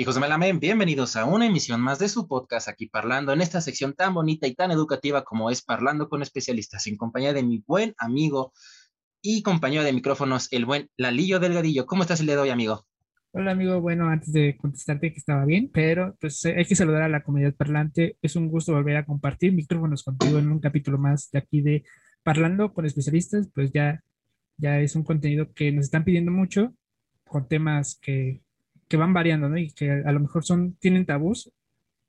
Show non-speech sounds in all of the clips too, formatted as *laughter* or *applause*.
Hijos de Melamén, bienvenidos a una emisión más de su podcast aquí parlando en esta sección tan bonita y tan educativa como es Parlando con especialistas, en compañía de mi buen amigo y compañero de micrófonos, el buen Lalillo Delgadillo. ¿Cómo estás el día de hoy, amigo? Hola, amigo. Bueno, antes de contestarte que estaba bien, pero pues hay que saludar a la comunidad parlante. Es un gusto volver a compartir micrófonos contigo en un capítulo más de aquí de Parlando con especialistas. Pues ya, ya es un contenido que nos están pidiendo mucho con temas que que van variando, ¿no? Y que a lo mejor son, tienen tabús,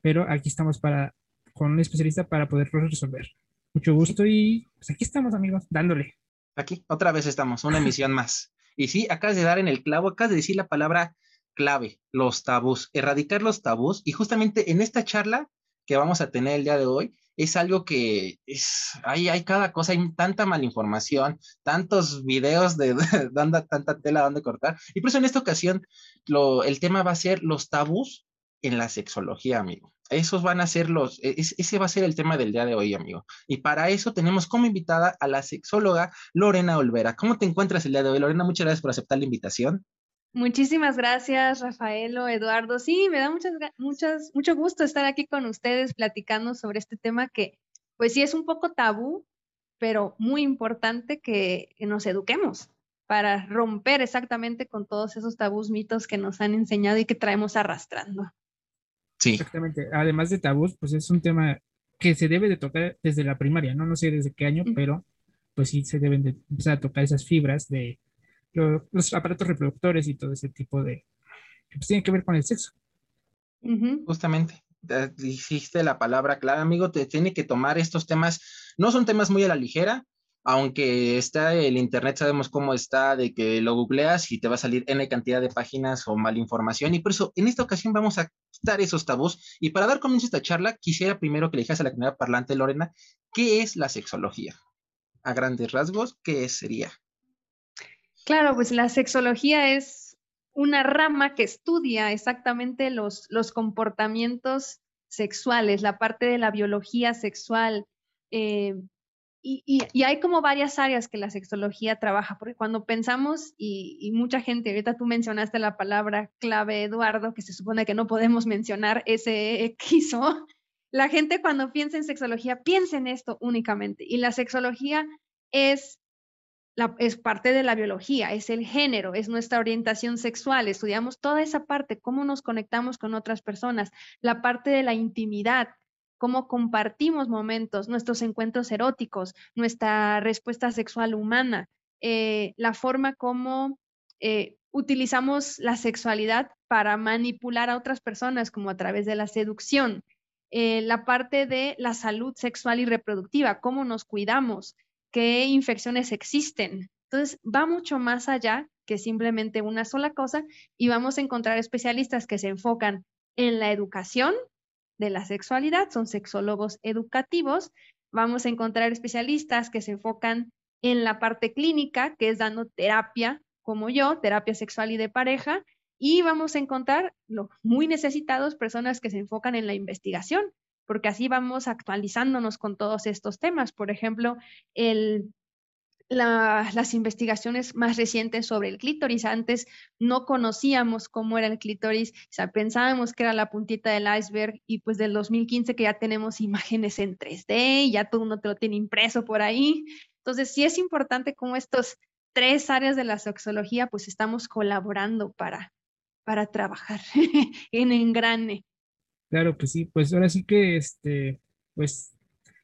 pero aquí estamos para, con un especialista para poderlos resolver. Mucho gusto y pues aquí estamos, amigos, dándole. Aquí, otra vez estamos, una emisión más. Y sí, acabas de dar en el clavo, acabas de decir la palabra clave, los tabús, erradicar los tabús. Y justamente en esta charla que vamos a tener el día de hoy, es algo que es, hay, hay cada cosa, hay tanta malinformación, tantos videos de, *laughs* dando tanta tela donde cortar. Y por eso en esta ocasión lo, el tema va a ser los tabús en la sexología, amigo. Esos van a ser los, e, ese va a ser el tema del día de hoy, amigo. Y para eso tenemos como invitada a la sexóloga Lorena Olvera. ¿Cómo te encuentras el día de hoy, Lorena? Muchas gracias por aceptar la invitación. Muchísimas gracias, Rafaelo, Eduardo. Sí, me da muchas, muchas, mucho gusto estar aquí con ustedes platicando sobre este tema que, pues sí, es un poco tabú, pero muy importante que, nos eduquemos para romper exactamente con todos esos tabús, mitos que nos han enseñado y que traemos arrastrando. Sí. Exactamente. Además de tabús, pues es un tema que se debe de tocar desde la primaria, ¿no? No sé desde qué año, pero pues sí se deben de empezar a tocar esas fibras de los aparatos reproductores y todo ese tipo de que pues, tiene que ver con el sexo. Justamente, dijiste la palabra clave, amigo, te tiene que tomar estos temas, no son temas muy a la ligera, aunque está el internet, sabemos cómo está, de que lo googleas y te va a salir N cantidad de páginas o malinformación, y por eso en esta ocasión vamos a quitar esos tabús. Y para dar comienzo a esta charla, quisiera primero que le dijeras a la comunidad parlante, Lorena, ¿qué es la sexología? A grandes rasgos, ¿qué sería? Claro, pues la sexología es una rama que estudia exactamente los, los comportamientos sexuales, la parte de la biología sexual. Eh, y, hay como varias áreas que la sexología trabaja, porque cuando pensamos, y, mucha gente, ahorita tú mencionaste la palabra clave, Eduardo, que se supone que no podemos mencionar ese quiso, la gente cuando piensa en sexología piensa en esto únicamente. Y la sexología es es parte de la biología, es el género, es nuestra orientación sexual, estudiamos toda esa parte, cómo nos conectamos con otras personas, la parte de la intimidad, cómo compartimos momentos, nuestros encuentros eróticos, nuestra respuesta sexual humana, eh, la forma como eh, utilizamos la sexualidad para manipular a otras personas, como a través de la seducción, eh, la parte de la salud sexual y reproductiva, cómo nos cuidamos, qué infecciones existen. Entonces, va mucho más allá que simplemente una sola cosa y vamos a encontrar especialistas que se enfocan en la educación de la sexualidad, son sexólogos educativos. Vamos a encontrar especialistas que se enfocan en la parte clínica, que es dando terapia, como yo, terapia sexual y de pareja. Y vamos a encontrar lo muy necesitados personas que se enfocan en la investigación, porque así vamos actualizándonos con todos estos temas. Por ejemplo, las investigaciones más recientes sobre el clítoris. Antes no conocíamos cómo era el clítoris, o sea, pensábamos que era la puntita del iceberg y pues del 2015 que ya tenemos imágenes en 3D y ya todo uno te lo tiene impreso por ahí. Entonces, sí es importante cómo estos tres áreas de la sexología pues estamos colaborando para, para trabajar *laughs* en engrane. Claro que sí, pues ahora sí que este, pues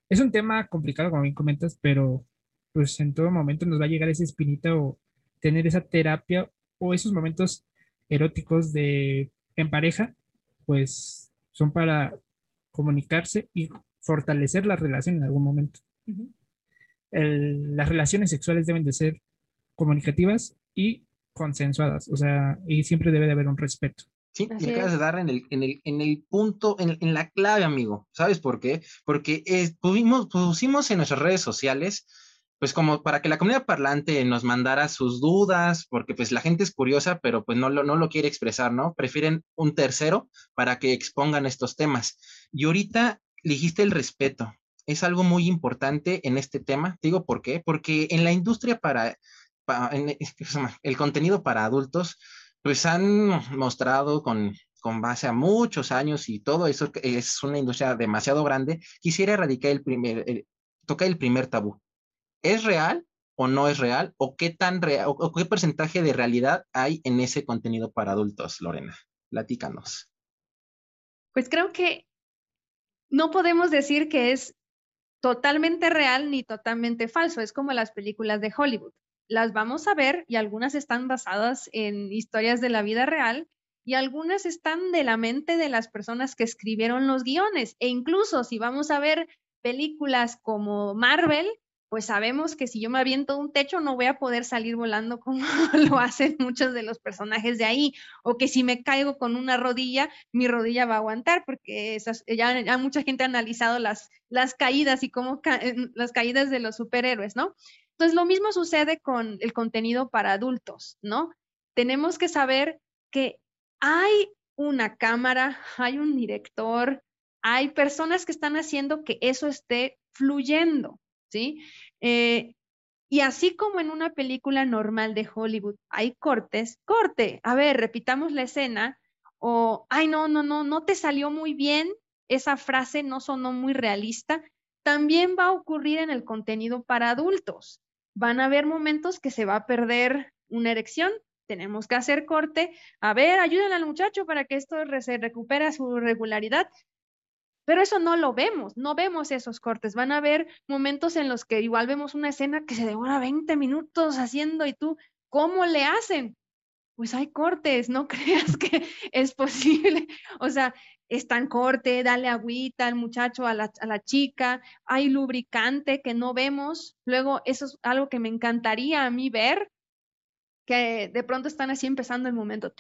es un tema complicado, como bien comentas, pero pues en todo momento nos va a llegar esa espinita o tener esa terapia o esos momentos eróticos de en pareja, pues son para comunicarse y fortalecer la relación en algún momento. las relaciones sexuales deben de ser comunicativas y consensuadas, o sea, y siempre debe de haber un respeto. Sí, me acabas de dar en el, en el, en el punto, en, en, la clave, amigo. ¿Sabes por qué? Porque eh, pusimos en nuestras redes sociales, pues como para que la comunidad parlante nos mandara sus dudas, porque pues la gente es curiosa, pero pues no lo, no lo quiere expresar, ¿no? Prefieren un tercero para que expongan estos temas. Y ahorita dijiste el respeto. Es algo muy importante en este tema. digo por qué. Porque en la industria para, para en, *laughs* el contenido para adultos, pues han mostrado con, con base a muchos años y todo eso es una industria demasiado grande, quisiera erradicar el primer, tocar el primer tabú. ¿Es real o no es real? ¿O qué tan real, o, qué porcentaje de realidad hay en ese contenido para adultos, Lorena? Platícanos. Pues creo que no podemos decir que es totalmente real ni totalmente falso. Es como las películas de Hollywood. Las vamos a ver y algunas están basadas en historias de la vida real y algunas están de la mente de las personas que escribieron los guiones. E incluso si vamos a ver películas como Marvel, pues sabemos que si yo me aviento un techo no voy a poder salir volando como *laughs* lo hacen muchos de los personajes de ahí, o que si me caigo con una rodilla, mi rodilla va a aguantar, porque esas, ya, mucha gente ha analizado las, las caídas y cómo las caídas de los superhéroes, ¿no? Entonces, lo mismo sucede con el contenido para adultos, ¿no? Tenemos que saber que hay una cámara, *laughs* hay un director, hay personas que están haciendo que eso esté fluyendo, ¿sí? Eh, y así como en una película normal de Hollywood hay cortes, corte, a ver, repitamos la escena, o, ay, no, no, no, no te salió muy bien, esa frase no sonó muy realista, también va a ocurrir en el contenido para adultos. Van a haber momentos que se va a perder una erección, tenemos que hacer corte, a ver, ayuden al muchacho para que esto se recupere su regularidad. Pero eso no lo vemos, no vemos esos cortes. Van a haber momentos en los que igual vemos una escena que se demora 20 minutos haciendo y tú, ¿cómo le hacen? Pues hay cortes, no *laughs* creas que es posible. O sea, está en corte, dale agüita al muchacho, a la, a la, chica, hay lubricante que no vemos. Luego, eso es algo que me encantaría a mí ver, que de pronto están así empezando el momento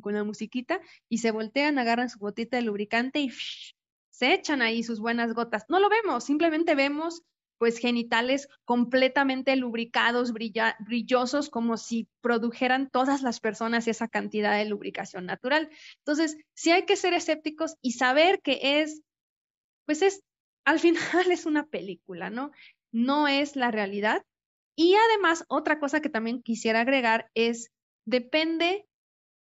con la musiquita y se voltean, agarran su botita de lubricante y se echan ahí sus buenas gotas. No lo vemos, simplemente vemos pues genitales completamente lubricados, brillosos, como si produjeran todas las personas esa cantidad de lubricación natural. Entonces, sí hay que ser escépticos y saber que es, pues es, al *laughs* final es una película, ¿no? No es la realidad. Y además, otra cosa que también quisiera agregar es, depende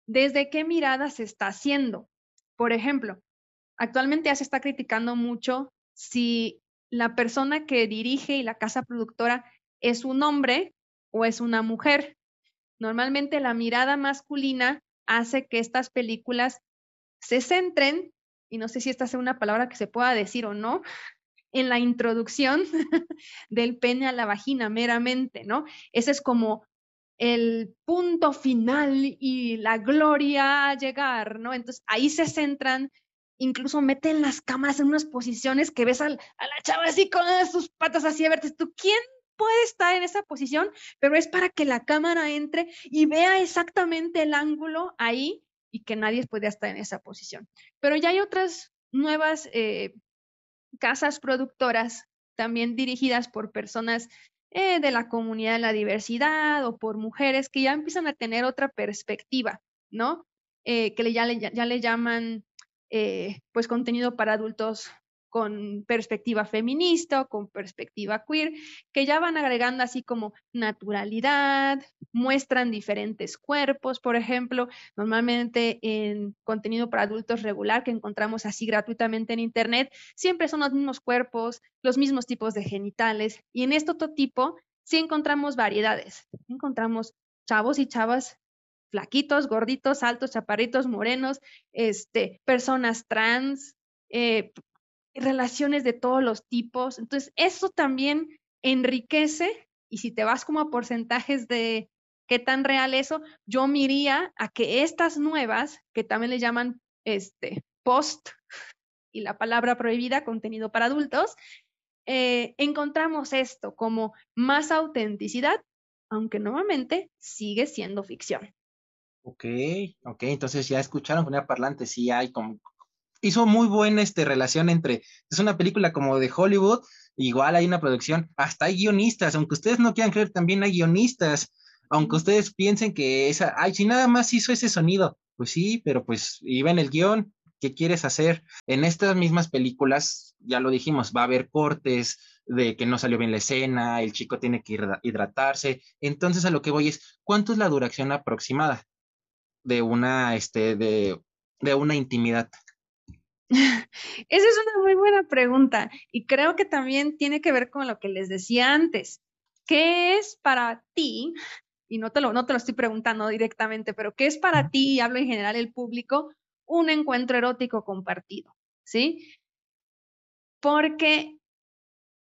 desde qué mirada se está haciendo. Por ejemplo, Actualmente ya se está criticando mucho si la persona que dirige y la casa productora es un hombre o es una mujer. Normalmente la mirada masculina hace que estas películas se centren, y no sé si esta sea una palabra que se pueda decir o no, en la introducción *laughs* del pene a la vagina meramente, ¿no? Ese es como el punto final y la gloria a llegar, ¿no? Entonces ahí se centran incluso meten las cámaras en unas posiciones que ves a la chava así con sus patas así abiertas. ¿Tú quién puede estar en esa posición? Pero es para que la cámara entre y vea exactamente el ángulo ahí y que nadie pueda estar en esa posición. Pero ya hay otras nuevas eh, casas productoras también dirigidas por personas eh, de la comunidad de la diversidad o por mujeres que ya empiezan a tener otra perspectiva, ¿no? Eh, que ya, le, ya le llaman eh, pues contenido para adultos con perspectiva feminista o con perspectiva queer, que ya van agregando así como naturalidad, muestran diferentes cuerpos, por ejemplo, normalmente en contenido para adultos regular que encontramos así gratuitamente en Internet, siempre son los mismos cuerpos, los mismos tipos de genitales, y en este otro tipo sí encontramos variedades, encontramos chavos y chavas flaquitos, gorditos, altos, chaparritos, morenos, este, personas trans, eh, relaciones de todos los tipos. Entonces, eso también enriquece y si te vas como a porcentajes de qué tan real eso, yo miría a que estas nuevas, que también le llaman este, post y la palabra prohibida, contenido para adultos, eh, encontramos esto como más autenticidad, aunque nuevamente sigue siendo ficción. Ok, ok, entonces ya escucharon con el parlante, sí hay como... Hizo muy buena este, relación entre, es una película como de Hollywood, igual hay una producción, hasta hay guionistas, aunque ustedes no quieran creer, también hay guionistas, aunque ustedes piensen que esa, ay, si nada más hizo ese sonido, pues sí, pero pues iba en el guion, ¿qué quieres hacer? En estas mismas películas, ya lo dijimos, va a haber cortes de que no salió bien la escena, el chico tiene que hidratarse, entonces a lo que voy es, ¿cuánto es la duración aproximada? De una, este, de de una intimidad? *laughs* Esa es una muy buena pregunta y creo que también tiene que ver con lo que les decía antes. ¿Qué es para ti? Y no te lo, no te lo estoy preguntando directamente, pero ¿qué es para ti, y hablo en general el público, un encuentro erótico compartido? ¿Sí? Porque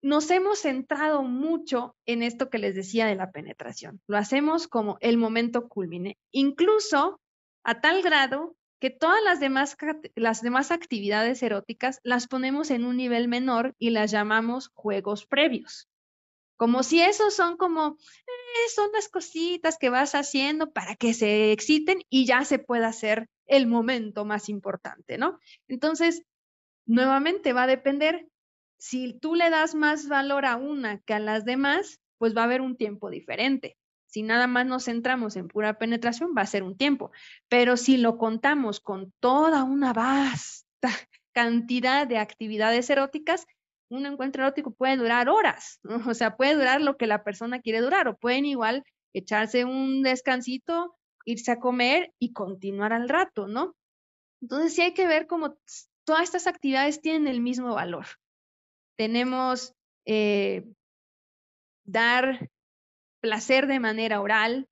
nos hemos centrado mucho en esto que les decía de la penetración. Lo hacemos como el momento culmine, incluso a tal grado que todas las demás, las demás actividades eróticas las ponemos en un nivel menor y las llamamos juegos previos. Como si esos son como, eh, son las cositas que vas haciendo para que se exciten y ya se pueda hacer el momento más importante, ¿no? Entonces, nuevamente va a depender, si tú le das más valor a una que a las demás, pues va a haber un tiempo diferente. Si nada más nos centramos en pura penetración, va a ser un tiempo. Pero si lo contamos con toda una vasta *laughs* cantidad de actividades eróticas, un encuentro erótico puede durar horas, o sea, puede durar lo que la persona quiere durar, o pueden igual echarse un descansito, irse a comer y continuar al rato, ¿no? Entonces sí hay que ver cómo todas estas actividades tienen el mismo valor. Tenemos eh, dar placer de manera oral,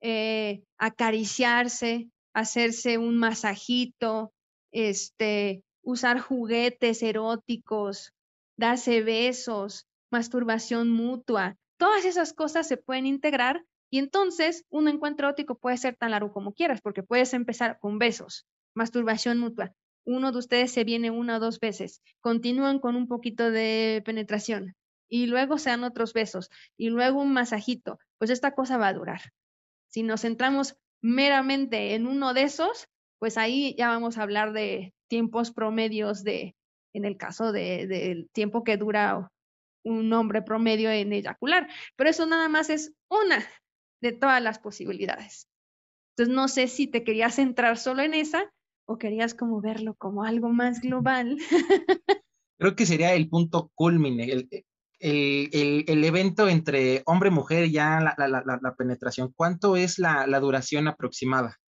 eh, acariciarse, hacerse un masajito, este, usar juguetes eróticos, darse besos, masturbación mutua, todas esas cosas se pueden integrar y entonces un encuentro erótico puede ser tan largo como quieras, porque puedes empezar con besos, masturbación mutua. Uno de ustedes se viene una o dos veces, continúan con un poquito de penetración, y luego sean otros besos y luego un masajito, pues esta cosa va a durar. Si nos centramos meramente en uno de esos, pues ahí ya vamos a hablar de tiempos promedios de, en el caso del de, tiempo que dura un hombre promedio en eyacular. Pero eso nada más es una de todas las posibilidades. Entonces, no sé si te querías centrar solo en esa o querías como verlo como algo más global. Creo que sería el punto culmine, el, el, evento entre hombre y mujer, ya la, penetración, ¿cuánto es la, duración aproximada?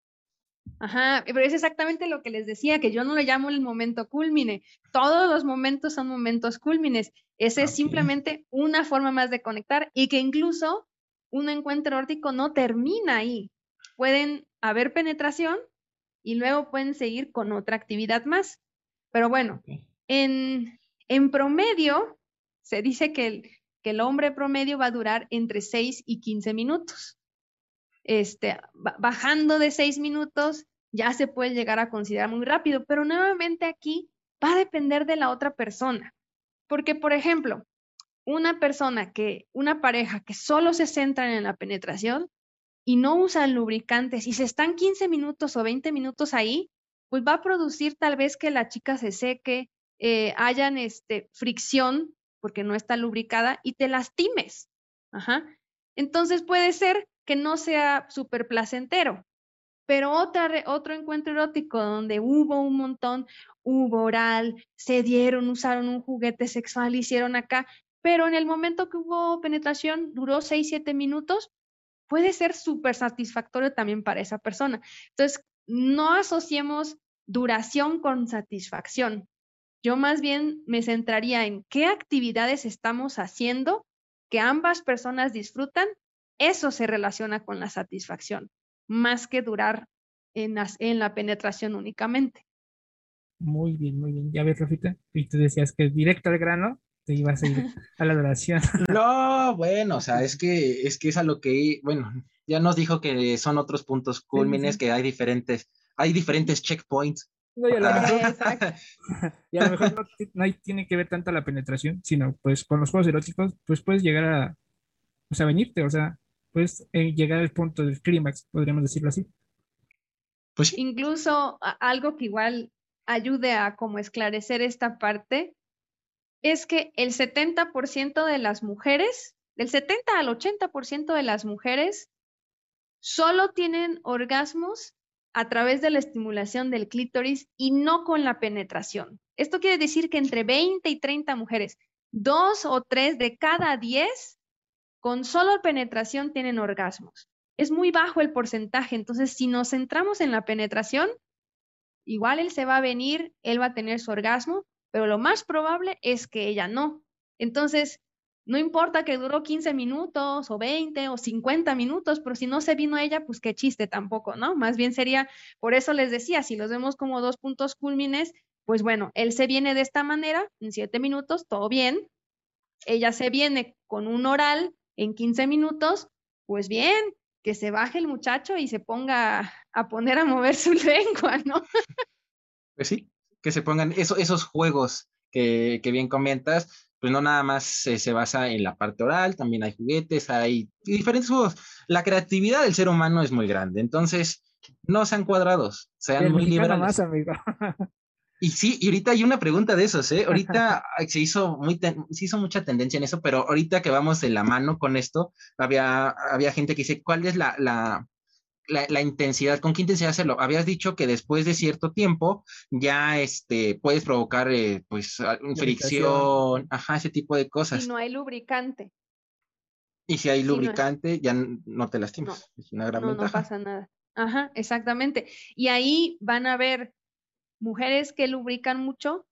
Ajá, pero es exactamente lo que les decía, que yo no le llamo el momento culmine. Todos los momentos son momentos culmines. Ese es simplemente una forma más de conectar y que incluso un encuentro erótico no termina ahí. Pueden haber penetración y luego pueden seguir con otra actividad más. Pero bueno, en, en promedio, se dice que el, que el hombre promedio va a durar entre 6 y 15 minutos. Este, bajando de 6 minutos ya se puede llegar a considerar muy rápido, pero nuevamente aquí va a depender de la otra persona. Porque, por ejemplo, una persona que, una pareja que solo se centra en la penetración y no usa lubricantes y se están 15 minutos o 20 minutos ahí, pues va a producir tal vez que la chica se seque, eh, hayan este, fricción porque no está lubricada y te lastimes. Ajá. Entonces puede ser que no sea súper placentero, pero otra, otro encuentro erótico donde hubo un montón, hubo oral, se dieron, usaron un juguete sexual, hicieron acá, pero en el momento que hubo penetración duró 6, 7 minutos, puede ser súper satisfactorio también para esa persona. Entonces, no asociemos duración con satisfacción. Yo más bien me centraría en qué actividades estamos haciendo que ambas personas disfrutan. Eso se relaciona con la satisfacción, más que durar en, la penetración únicamente. Muy bien, muy bien. Ya ves, Rafita, y tú decías que directo al grano te ibas a ir a la duración. *laughs* No, bueno, o sea, es que es que es a lo que, bueno, ya nos dijo que son otros puntos cúlmines, que hay diferentes, hay diferentes checkpoints. No, y a lo mejor, no, *laughs* tiene que ver tanto la penetración, sino pues con los juegos eróticos, pues puedes llegar a, o sea, venirte, o sea, puedes eh, llegar al punto del clímax, podríamos decirlo así. Pues Incluso algo que igual ayude a como esclarecer esta parte es que el 70% de las mujeres, del 70 al 80% de las mujeres solo tienen orgasmos a través de la estimulación del clítoris y no con la penetración. Esto quiere decir que entre 20 y 30 mujeres, dos o tres de cada 10 con solo penetración tienen orgasmos. Es muy bajo el porcentaje, entonces si nos centramos en la penetración, igual él se va a venir, él va a tener su orgasmo, pero lo más probable es que ella no. Entonces, no importa que duró 15 minutos o 20 o 50 minutos, pero si no se vino ella, pues qué chiste tampoco, ¿no? Más bien sería, por eso les decía, si los vemos como dos puntos culmines, pues bueno, él se viene de esta manera, en 7 minutos, todo bien. Ella se viene con un oral en 15 minutos, pues bien, que se baje el muchacho y se ponga a poner a mover su *laughs* lengua, ¿no? Pues sí, que se pongan esos juegos que, que bien comentas, pues no nada más se basa en la parte oral, también hay juguetes, hay diferentes juegos. La creatividad del ser humano es muy grande, entonces no sean cuadrados, sean muy liberales. Más, amigo. *laughs* Y sí, y ahorita hay una pregunta de esos, ¿eh? Ahorita *laughs* se hizo, muy se hizo mucha tendencia en eso, pero ahorita que vamos de la mano con esto, había, había gente que dice, ¿cuál es la, la, la, intensidad, ¿con qué intensidad hacerlo? Habías dicho que después de cierto tiempo ya este, puedes provocar eh, pues fricción, ajá, ese tipo de cosas. Y no hay lubricante. Y si hay lubricante, ya no te lastimas. es una gran no, No pasa nada. Ajá, exactamente. Y ahí van a ver mujeres que lubrican mucho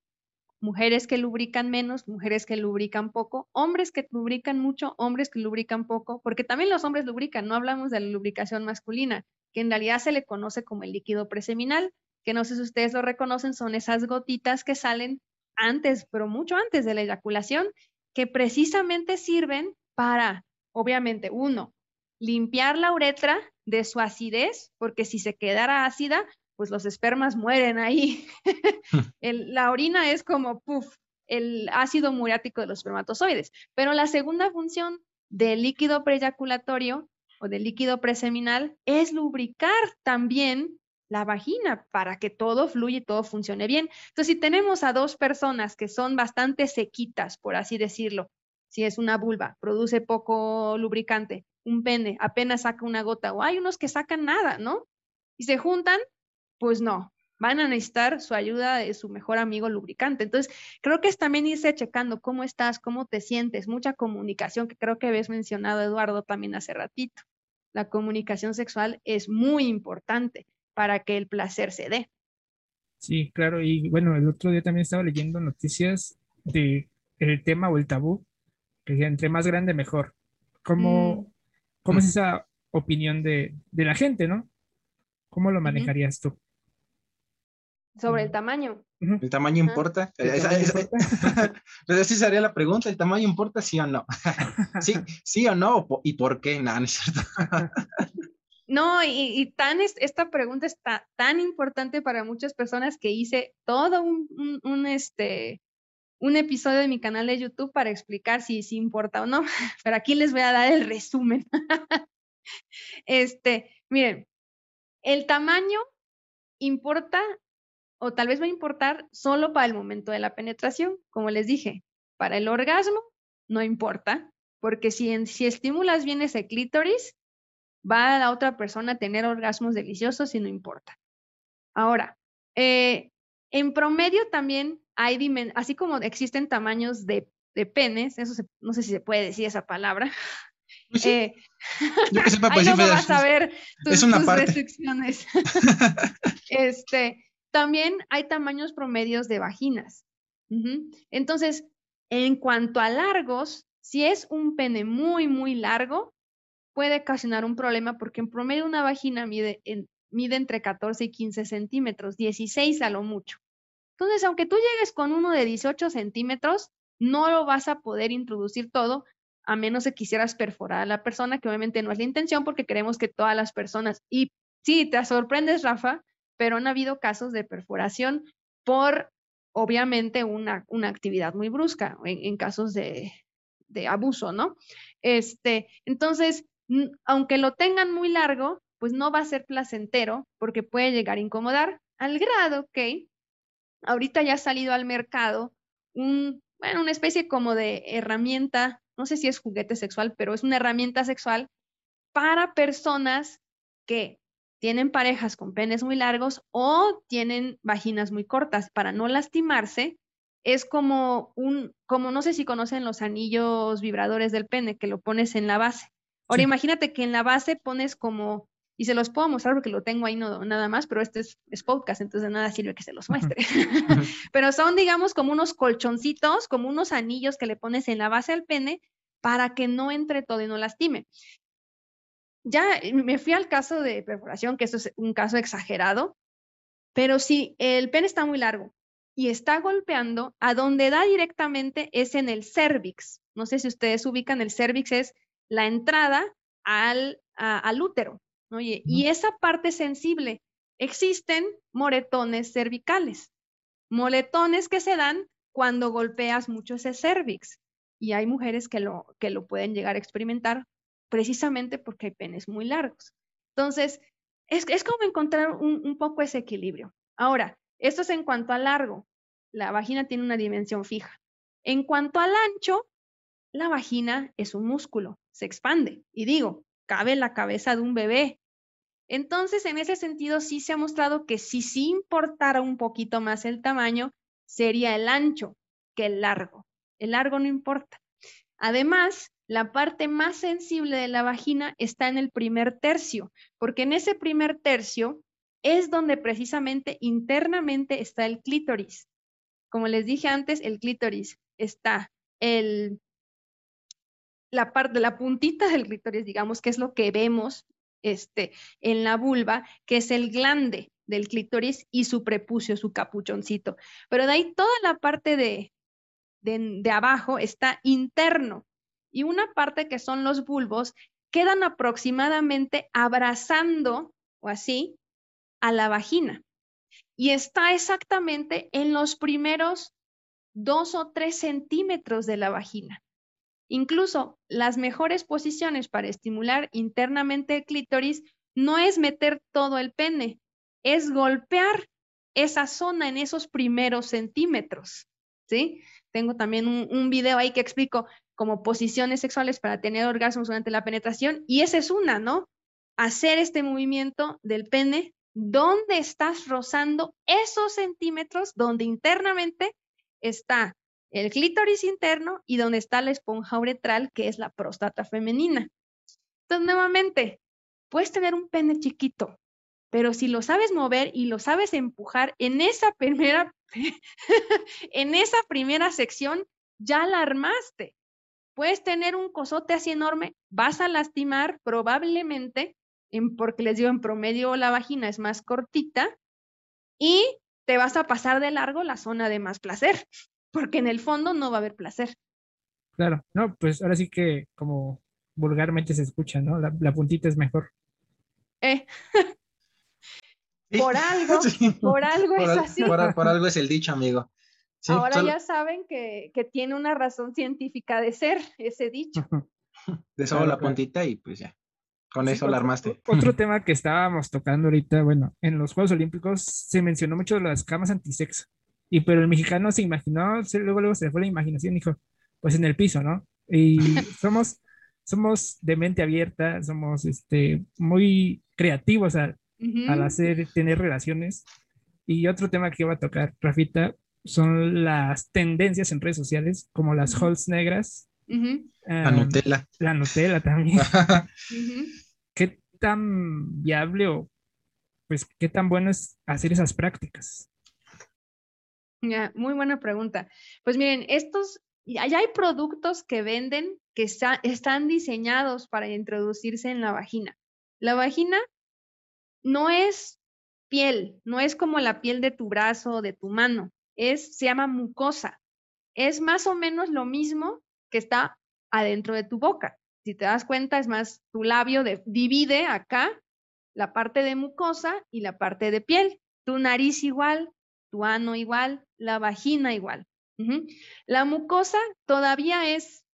mujeres que lubrican menos, mujeres que lubrican poco, hombres que lubrican mucho, hombres que lubrican poco, porque también los hombres lubrican, no hablamos de la lubricación masculina, que en realidad se le conoce como el líquido preseminal, que no sé si ustedes lo reconocen, son esas gotitas que salen antes, pero mucho antes de la eyaculación, que precisamente sirven para, obviamente, uno, limpiar la uretra de su acidez, porque si se quedara ácida, pues los espermas mueren ahí. *laughs* *laughs* la orina es como, puff, el ácido muriático de los espermatozoides. Pero la segunda función del líquido preyaculatorio o del líquido preseminal es lubricar también la vagina para que todo fluya y todo funcione bien. Entonces, si tenemos a dos personas que son bastante sequitas, por así decirlo, si es una vulva, produce poco lubricante, un pene apenas saca una gota, o hay unos que sacan nada, ¿no? Y se juntan, pues no, van a necesitar su ayuda de su mejor amigo lubricante. Entonces, creo que es también irse checando cómo estás, cómo te sientes, mucha comunicación, que creo que habías mencionado, Eduardo, también hace ratito. La comunicación sexual es muy importante para que el placer se dé. Sí, claro, y bueno, el otro día también estaba leyendo noticias de el tema o el tabú, que entre más grande mejor. ¿Cómo, mm. ¿cómo es esa opinión de, de, la gente, no? ¿Cómo lo manejarías tú? Sobre el tamaño. ¿El tamaño importa? *laughs* Pero así sería la pregunta, ¿el tamaño importa sí o no? *laughs* sí, sí o no, ¿y por qué? No, no es cierto. *laughs* No, y, tan esta pregunta está tan importante para muchas personas que hice todo un, un, este, un episodio de mi canal de YouTube para explicar si, si importa o no, pero aquí les voy a dar el resumen. este, miren, el tamaño importa o tal vez va a importar solo para el momento de la penetración, como les dije. Para el orgasmo no importa, porque si, si estimulas bien ese clítoris, va a la otra persona a tener orgasmos deliciosos y no importa. Ahora, eh, en promedio también hay, así como existen tamaños de, penes, eso no sé si se puede decir esa palabra. Pues eh, *laughs* Yo que sepa, *laughs* pues, ahí no vas a ver tus, restricciones. *laughs* este, también hay tamaños promedios de vaginas. Entonces, en cuanto a largos, si es un pene muy, muy largo, puede ocasionar un problema porque en promedio una vagina mide, mide entre 14 y 15 centímetros, 16 a lo mucho. Entonces, aunque tú llegues con uno de 18 centímetros, no lo vas a poder introducir todo, a menos que quisieras perforar a la persona, que obviamente no es la intención porque queremos que todas las personas, y sí, te sorprendes, Rafa, pero han habido casos de perforación por, obviamente, una, una actividad muy brusca, en, casos de, de, abuso, ¿no? Este, entonces, aunque lo tengan muy largo, pues no va a ser placentero porque puede llegar a incomodar al grado que ahorita ya ha salido al mercado un, bueno, una especie como de herramienta, no sé si es juguete sexual, pero es una herramienta sexual para personas que tienen parejas con penes muy largos o tienen vaginas muy cortas para no lastimarse. Es como un, como no sé si conocen los anillos vibradores del pene, que lo pones en la base. Ahora imagínate que en la base pones como y se los puedo mostrar porque lo tengo ahí no, nada más, pero este es, podcast, entonces de nada sirve que se los muestre. *laughs* pero son, digamos, como unos colchoncitos, como unos anillos que le pones en la base del pene para que no entre todo y no lastime. Ya eh, me fui al caso de perforación, que esto es un caso exagerado, pero si el pene está muy largo y está golpeando, a donde da directamente es en el cervix. No sé si ustedes ubican, el cervix es la entrada al, al útero. Y esa parte sensible, existen moretones cervicales, moretones que se dan cuando golpeas mucho ese cervix. Y hay mujeres que lo, que lo pueden llegar a experimentar precisamente porque hay penes muy largos. Entonces, es, es como encontrar un, un poco ese equilibrio. Ahora, esto es en cuanto a largo. La vagina tiene una dimensión fija. En cuanto al ancho, la vagina es un músculo, se expande. Y digo, cabe la cabeza de un bebé. Entonces, en ese sentido, sí se ha mostrado que si sí importara un poquito más el tamaño, sería el ancho que el largo. El largo no importa. Además, la parte más sensible de la vagina está en el primer tercio, porque en ese primer tercio es donde precisamente internamente está el clítoris. Como les dije antes, el clítoris está la parte, la puntita del clítoris, digamos, que es lo que vemos este, en la vulva, que es el glande del clítoris y su prepucio, su capuchoncito. Pero de ahí toda la parte de, de abajo está interno y una parte que son los bulbos quedan aproximadamente abrazando o así a la vagina. Y está exactamente en los primeros dos o tres centímetros de la vagina. Incluso las mejores posiciones para estimular internamente el clítoris no es meter todo el pene, es golpear esa zona en esos primeros centímetros. ¿Sí? Tengo también un, video ahí que explico como posiciones sexuales para tener orgasmos durante la penetración y esa es una, ¿no? Hacer este movimiento del pene donde estás rozando esos centímetros donde internamente está el clítoris interno y donde está la esponja uretral, que es la próstata femenina. Entonces, nuevamente, puedes tener un pene chiquito, pero si lo sabes mover y lo sabes empujar en esa primera, *laughs* en esa primera sección, ya la armaste. Puedes tener un cosote así enorme, vas a lastimar probablemente, en, porque les digo, en promedio la vagina es más cortita y te vas a pasar de largo la zona de más placer *laughs* porque en el fondo no va a haber placer. Claro, no, pues ahora sí que como vulgarmente se escucha, ¿no? La, puntita es mejor. Eh. *laughs* por algo, por algo es así. Por, *laughs* algo es el dicho, amigo. Ahora ya saben que, tiene una razón científica de ser ese dicho. De solo la puntita y pues ya. Con eso la armaste. Otro tema que estábamos tocando ahorita, bueno, en los Juegos Olímpicos se mencionó mucho las camas antisexo. Y pero el mexicano se imaginó, luego, luego se le fue la imaginación y dijo, pues en el piso, ¿no? Y *laughs* somos, somos de mente abierta, somos este, muy creativos al, hacer, tener relaciones. Y otro tema que iba a tocar, Rafita, son las tendencias en redes sociales, como las halls negras. la Nutella. La Nutella también. *laughs* ¿Qué tan viable o pues qué tan bueno es hacer esas prácticas? muy buena pregunta. Pues miren, estos, ya hay productos que venden que están diseñados para introducirse en la vagina. La vagina no es piel, no es como la piel de tu brazo o de tu mano, es, se llama mucosa. Es más o menos lo mismo que está adentro de tu boca. Si te das cuenta, es más, tu labio divide acá la parte de mucosa y la parte de piel. Tu nariz igual, tu ano igual, la vagina igual. La mucosa todavía es,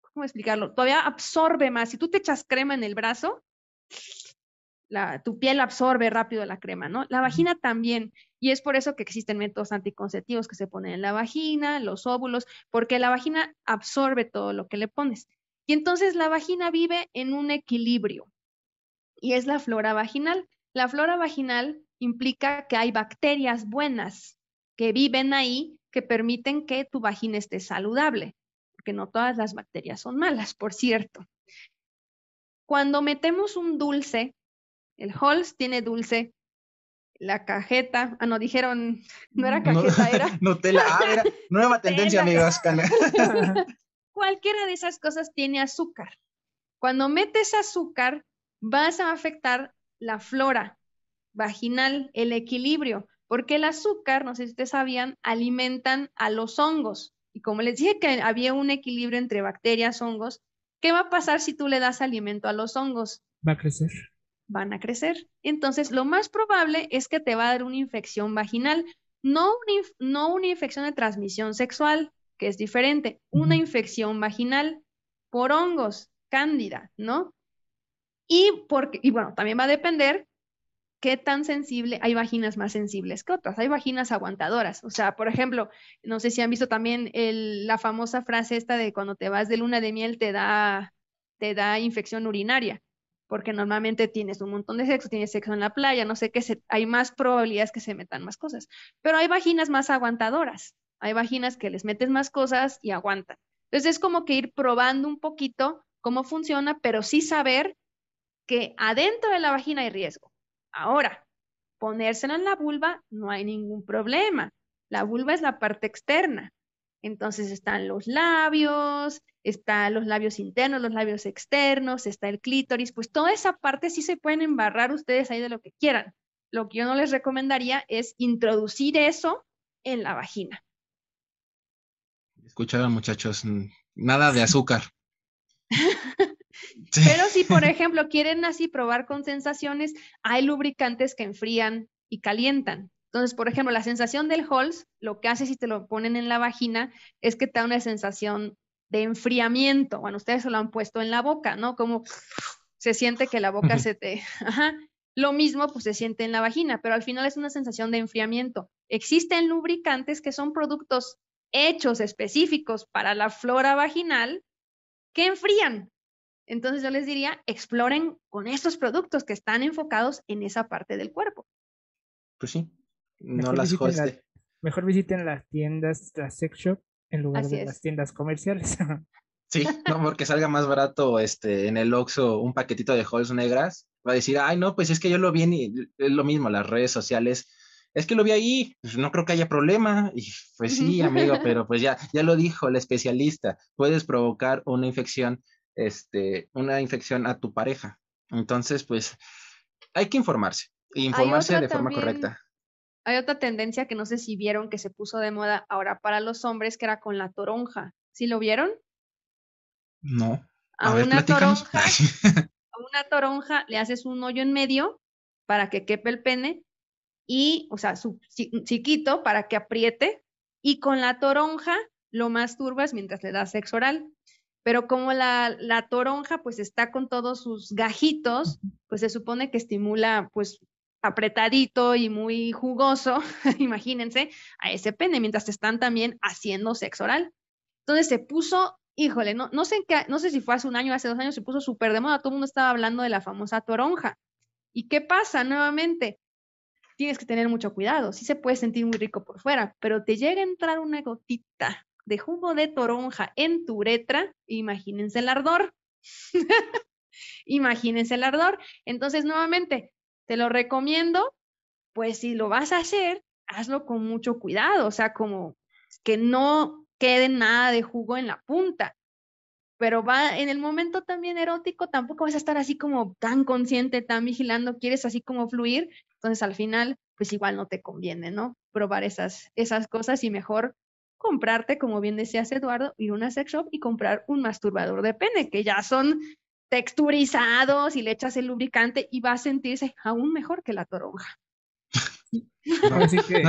¿cómo explicarlo? Todavía absorbe más. Si tú te echas crema en el brazo, la, tu piel absorbe rápido la crema, ¿no? La vagina también. Y es por eso que existen métodos anticonceptivos que se ponen en la vagina, los óvulos, porque la vagina absorbe todo lo que le pones. Y entonces la vagina vive en un equilibrio. Y es la flora vaginal. La flora vaginal implica que hay bacterias buenas que viven ahí que permiten que tu vagina esté saludable, porque no todas las bacterias son malas, por cierto. Cuando metemos un dulce El Halls tiene dulce. La cajeta, ah, no, dijeron, no era cajeta, era. *laughs* Nutella, ah, era *laughs* nueva tendencia, amigos. *laughs* Cualquiera de esas cosas tiene azúcar. Cuando metes azúcar, vas a afectar la flora vaginal, el equilibrio, porque el azúcar, no sé si ustedes sabían, alimentan a los hongos. Y como les dije que había un equilibrio entre bacterias, hongos, ¿qué va a pasar si tú le das alimento a los hongos? Va a crecer. Van a crecer. Entonces, lo más probable es que te va a dar una infección vaginal, no una, no una infección de transmisión sexual, que es diferente, una infección vaginal por hongos, cándida, ¿no? Y, porque, y bueno, también va a depender qué tan sensible, hay vaginas más sensibles que otras, hay vaginas aguantadoras. O sea, por ejemplo, no sé si han visto también la famosa frase esta de cuando te vas de luna de miel te da, te da infección urinaria, porque normalmente tienes un montón de sexo, tienes sexo en la playa, no sé qué, hay más probabilidades que se metan más cosas. Pero hay vaginas más aguantadoras, hay vaginas que les metes más cosas y aguantan. Entonces es como que ir probando un poquito cómo funciona, pero sí saber que adentro de la vagina hay riesgo Ahora, ponérselo en la vulva no hay ningún problema. La vulva es la parte externa. Entonces están los labios, están los labios internos, los labios externos, está el clítoris, pues toda esa parte sí se pueden embarrar ustedes ahí de lo que quieran. Lo que yo no les recomendaría es introducir eso en la vagina. Escucharon muchachos, nada de azúcar. *laughs* Pero si, por ejemplo, quieren así probar con sensaciones, hay lubricantes que enfrían y calientan. Entonces, por ejemplo, la sensación del Halls, lo que hace si te lo ponen en la vagina es que te da una sensación de enfriamiento. Bueno, ustedes se lo han puesto en la boca, ¿no? Como se siente que la boca se te... *laughs* Ajá. Lo mismo pues se siente en la vagina, pero al final es una sensación de enfriamiento. Existen lubricantes que son productos hechos específicos para la flora vaginal que enfrían. Entonces yo les diría, exploren con estos productos que están enfocados en esa parte del cuerpo. Pues sí, no las visiten Mejor visiten las tiendas, las sex shop, en lugar de las tiendas comerciales. *laughs* Sí, no, porque salga más barato este, en el Oxxo un paquetito de halls negras. Va a decir, ay, no, pues es que yo lo vi y es lo mismo, las redes sociales. Es que lo vi ahí, pues no creo que haya problema. Y pues sí, amigo, *laughs* pero pues ya, ya lo dijo el especialista, puedes provocar una infección este, una infección a tu pareja. Entonces, pues hay que informarse, informarse de forma correcta. Hay otra tendencia que no sé si vieron que se puso de moda ahora para los hombres, que era con la toronja. ¿Sí lo vieron? No. A, una toronja, *laughs* a una toronja le haces un hoyo en medio para que quepe el pene y, o sea, su, chiquito para que apriete y con la toronja lo masturbas mientras le das sexo oral pero como la, la, toronja pues está con todos sus gajitos, pues se supone que estimula pues apretadito y muy jugoso, *laughs* imagínense, a ese pene, mientras te están también haciendo sexo oral. Entonces se puso, híjole, no, no, sé, qué, no sé si fue hace un año, hace dos años, se puso súper de moda, todo el mundo estaba hablando de la famosa toronja. ¿Y qué pasa nuevamente? Tienes que tener mucho cuidado, sí se puede sentir muy rico por fuera, pero te llega a entrar una gotita de jugo de toronja en tu uretra, imagínense el ardor. *laughs* imagínense el ardor. Entonces, nuevamente, te lo recomiendo, pues si lo vas a hacer, hazlo con mucho cuidado, o sea, como que no quede nada de jugo en la punta. Pero va en el momento también erótico, tampoco vas a estar así como tan consciente, tan vigilando, quieres así como fluir, entonces al final, pues igual no te conviene, ¿no? Probar esas, esas cosas y mejor comprarte, como bien decías Eduardo, ir a una sex shop y comprar un masturbador de pene, que ya son texturizados y le echas el lubricante y va a sentirse aún mejor que la toronja. No,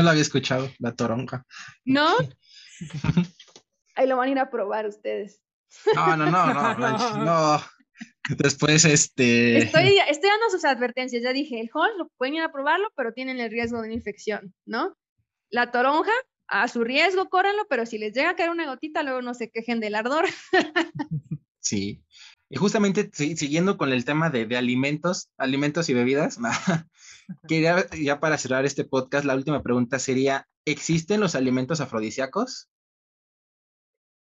lo había escuchado, la toronja. ¿No? *laughs* Ahí lo van a ir a probar ustedes. No, no, no, no, *laughs* no. Después, este. Estoy, estoy dando sus advertencias. Ya dije, el hall lo pueden ir a probarlo, pero tienen el riesgo de una infección, ¿no? La toronja, a su riesgo, córranlo, pero si les llega a caer una gotita, luego no se quejen del ardor. Sí. Y justamente siguiendo con el tema de, alimentos, alimentos y bebidas, *laughs* quería ya para cerrar este podcast, la última pregunta sería, ¿existen los alimentos afrodisíacos?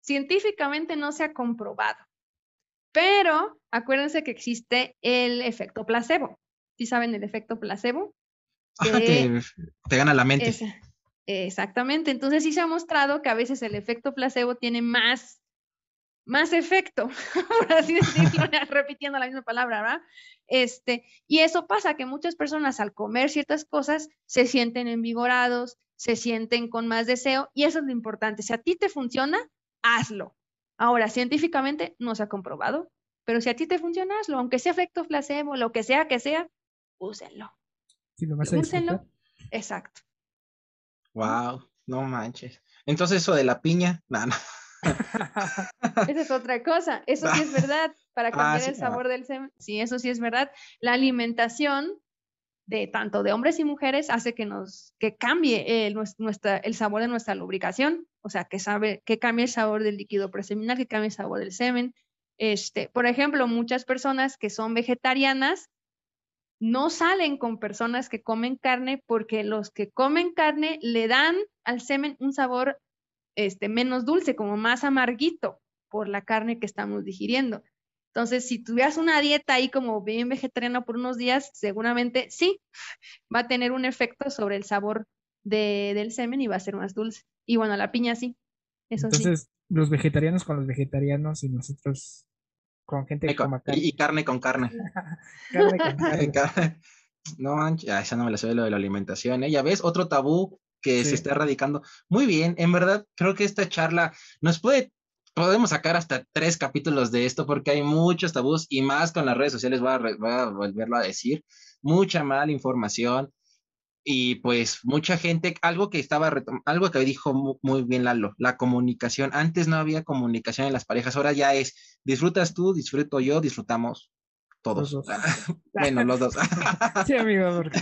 Científicamente no se ha comprobado, pero acuérdense que existe el efecto placebo. ¿Sí saben el efecto placebo? Ajá, que te gana la mente. Exactamente. Entonces sí se ha mostrado que a veces el efecto placebo tiene más, más efecto, *laughs* por así decirlo, *laughs* *laughs* repitiendo la misma palabra, ¿verdad? Este, y eso pasa que muchas personas al comer ciertas cosas se sienten envigorados, se sienten con más deseo, y eso es lo importante. Si a ti te funciona, hazlo. Ahora, científicamente no se ha comprobado, pero si a ti te funciona, hazlo, aunque sea efecto placebo, lo que sea que sea, úsenlo. Si lo vas a Úsenlo. Exacto. Wow, no manches. Entonces eso de la piña, no, no. *laughs* Esa es otra cosa. Eso sí es verdad. Para Ah, cambiar sí, el sabor del semen. Sí, eso sí es verdad. La alimentación de tanto de hombres y mujeres hace que nos que cambie el, nues- nuestra, el sabor de nuestra lubricación. O sea, que sabe que cambie el sabor del líquido preseminal, que cambie el sabor del semen. Este, por ejemplo, muchas personas que son vegetarianas no salen con personas que comen carne porque los que comen carne le dan al semen un sabor este, menos dulce, como más amarguito por la carne que estamos digiriendo. Entonces, si tuvieras una dieta ahí como bien vegetariana por unos días, seguramente sí, *laughs* va a tener un efecto sobre el sabor de- del semen y va a ser más dulce. Y bueno, la piña sí, eso sí. Entonces, los vegetarianos con los vegetarianos y nosotros con gente Y, que coma carne. y- y carne con carne. *laughs* Carne con *laughs* carne. No manches, ah, esa no me la sé lo de la alimentación, ¿eh? Ya ves, otro tabú que Sí. se está erradicando. Muy bien, en verdad, creo que esta charla nos puede, podemos sacar hasta tres capítulos de esto porque hay muchos tabús y más con las redes sociales, voy a, re- voy a volverlo a decir, mucha mala información y pues mucha gente, algo que estaba, algo que dijo mu- muy bien Lalo, la comunicación. Antes no había comunicación en las parejas, ahora ya es, disfrutas tú, disfruto yo, disfrutamos todos. Los dos. *laughs* bueno, los dos. Sí, amigo, porque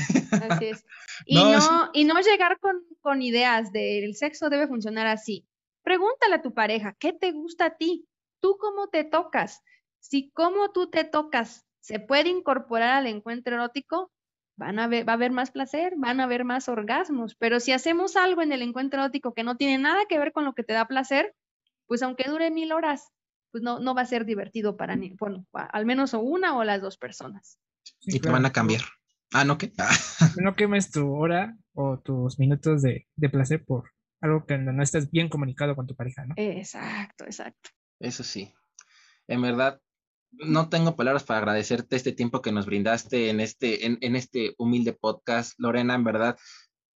Así es. *laughs* Y No, no, es- y no llegar con, con ideas de el sexo debe funcionar así. Pregúntale a tu pareja, ¿qué te gusta a ti? ¿Tú cómo te tocas? Si cómo tú te tocas se puede incorporar al encuentro erótico, van a ver, va a haber más placer, van a haber más orgasmos. Pero si hacemos algo en el encuentro erótico que no tiene nada que ver con lo que te da placer, pues aunque dure mil horas, pues no, no va a ser divertido para ni, bueno, al menos una o las dos personas. sí, y te van a cambiar. Ah, ¿no? Ah, No quemes tu hora o tus minutos de, de placer por algo que no no estás bien comunicado con tu pareja, ¿no? Exacto, exacto. eso sí. En verdad, no tengo palabras para agradecerte este tiempo que nos brindaste en este, en, en este humilde podcast. Lorena, en verdad,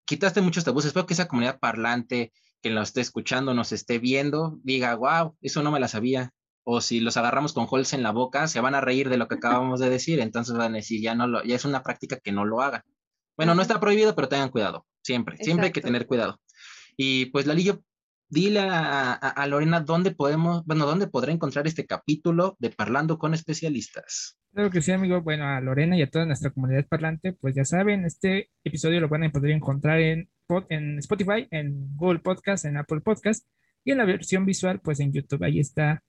quitaste muchos tabús. Espero que esa comunidad parlante que nos esté escuchando, nos esté viendo, diga, wow, eso no me la sabía. O si los agarramos con holes en la boca, se van a reír de lo que acabamos de decir. Entonces van a decir, ya no lo, ya es una práctica que no lo hagan. Bueno, no está prohibido, pero tengan cuidado. Siempre, siempre hay que Exacto. tener cuidado. Y pues, Lalillo, dile a, a- a Lorena dónde podemos, bueno, dónde podrá encontrar este capítulo de Parlando con especialistas. Claro que sí, amigo. Bueno, a Lorena y a toda nuestra comunidad parlante, pues ya saben, este episodio lo van a poder encontrar en, en Spotify, en Google Podcast, en Apple Podcast y en la versión visual, pues en YouTube. Ahí está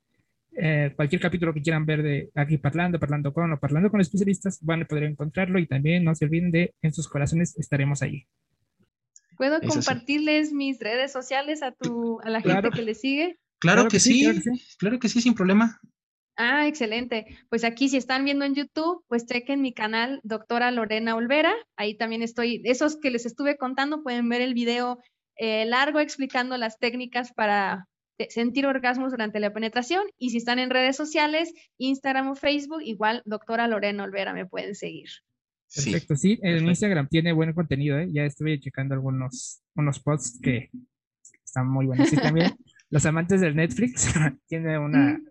eh, cualquier capítulo que quieran ver de aquí parlando, parlando con o parlando con especialistas, van a poder encontrarlo y también no se olviden de en sus corazones estaremos allí. ¿Puedo Eso sí. compartirles mis redes sociales a tu, a la Claro. gente que le sigue? Claro, que, sí, claro que sí. claro que sí, sin problema. Ah, excelente. Pues aquí si están viendo en YouTube, pues chequen mi canal, doctora Lorena Olvera. Ahí también estoy, esos que les estuve contando, pueden ver el video eh, largo explicando las técnicas para sentir orgasmos durante la penetración. Y si están en redes sociales, Instagram o Facebook, igual doctora Lorena Olvera me pueden seguir. Sí. Perfecto, sí, en perfecto. Instagram tiene buen contenido, ¿eh? Ya estuve checando algunos unos posts que están muy buenos. Y también *laughs* los amantes del Netflix *laughs* tiene una, Mm.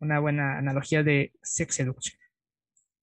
una buena analogía de sex education.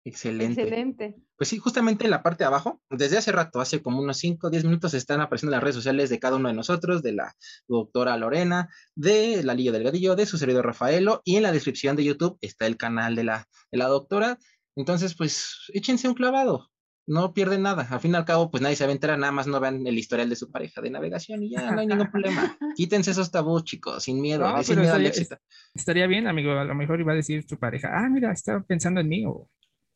Excelente. Excelente. Pues sí, justamente en la parte de abajo, desde hace rato, hace como unos 5 o 10 minutos, están apareciendo las redes sociales de cada uno de nosotros, de la doctora Lorena, de la Lillo Delgadillo, de su servidor Rafaelo, y en la descripción de YouTube está el canal de la, de la doctora. Entonces, pues échense un clavado, no pierden nada. Al fin y al cabo, pues nadie se va a enterar, nada más no vean el historial de su pareja de navegación y ya no hay ningún problema. *laughs* Quítense esos tabús, chicos, sin miedo, No, sin miedo al estaría- éxito. Estaría bien, amigo, a lo mejor iba a decir tu pareja, ah, mira, estaba pensando en mí o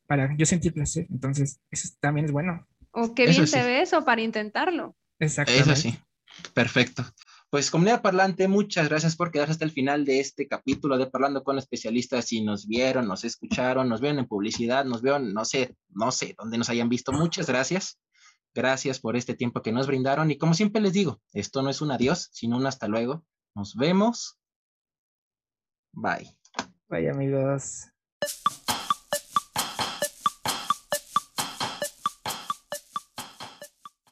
para yo sentir placer. Entonces, eso también es bueno. O qué Eso bien sí. se ve eso para intentarlo. Exactamente. Eso sí, perfecto. Pues comunidad parlante, muchas gracias por quedarse hasta el final de este capítulo de Parlando con especialistas. Si nos vieron, nos escucharon, nos vieron en publicidad, nos vieron, no sé, no sé, dónde nos hayan visto. Muchas gracias. Gracias por este tiempo que nos brindaron. Y como siempre les digo, esto no es un adiós, sino un hasta luego. Nos vemos. Bye. Bye amigos.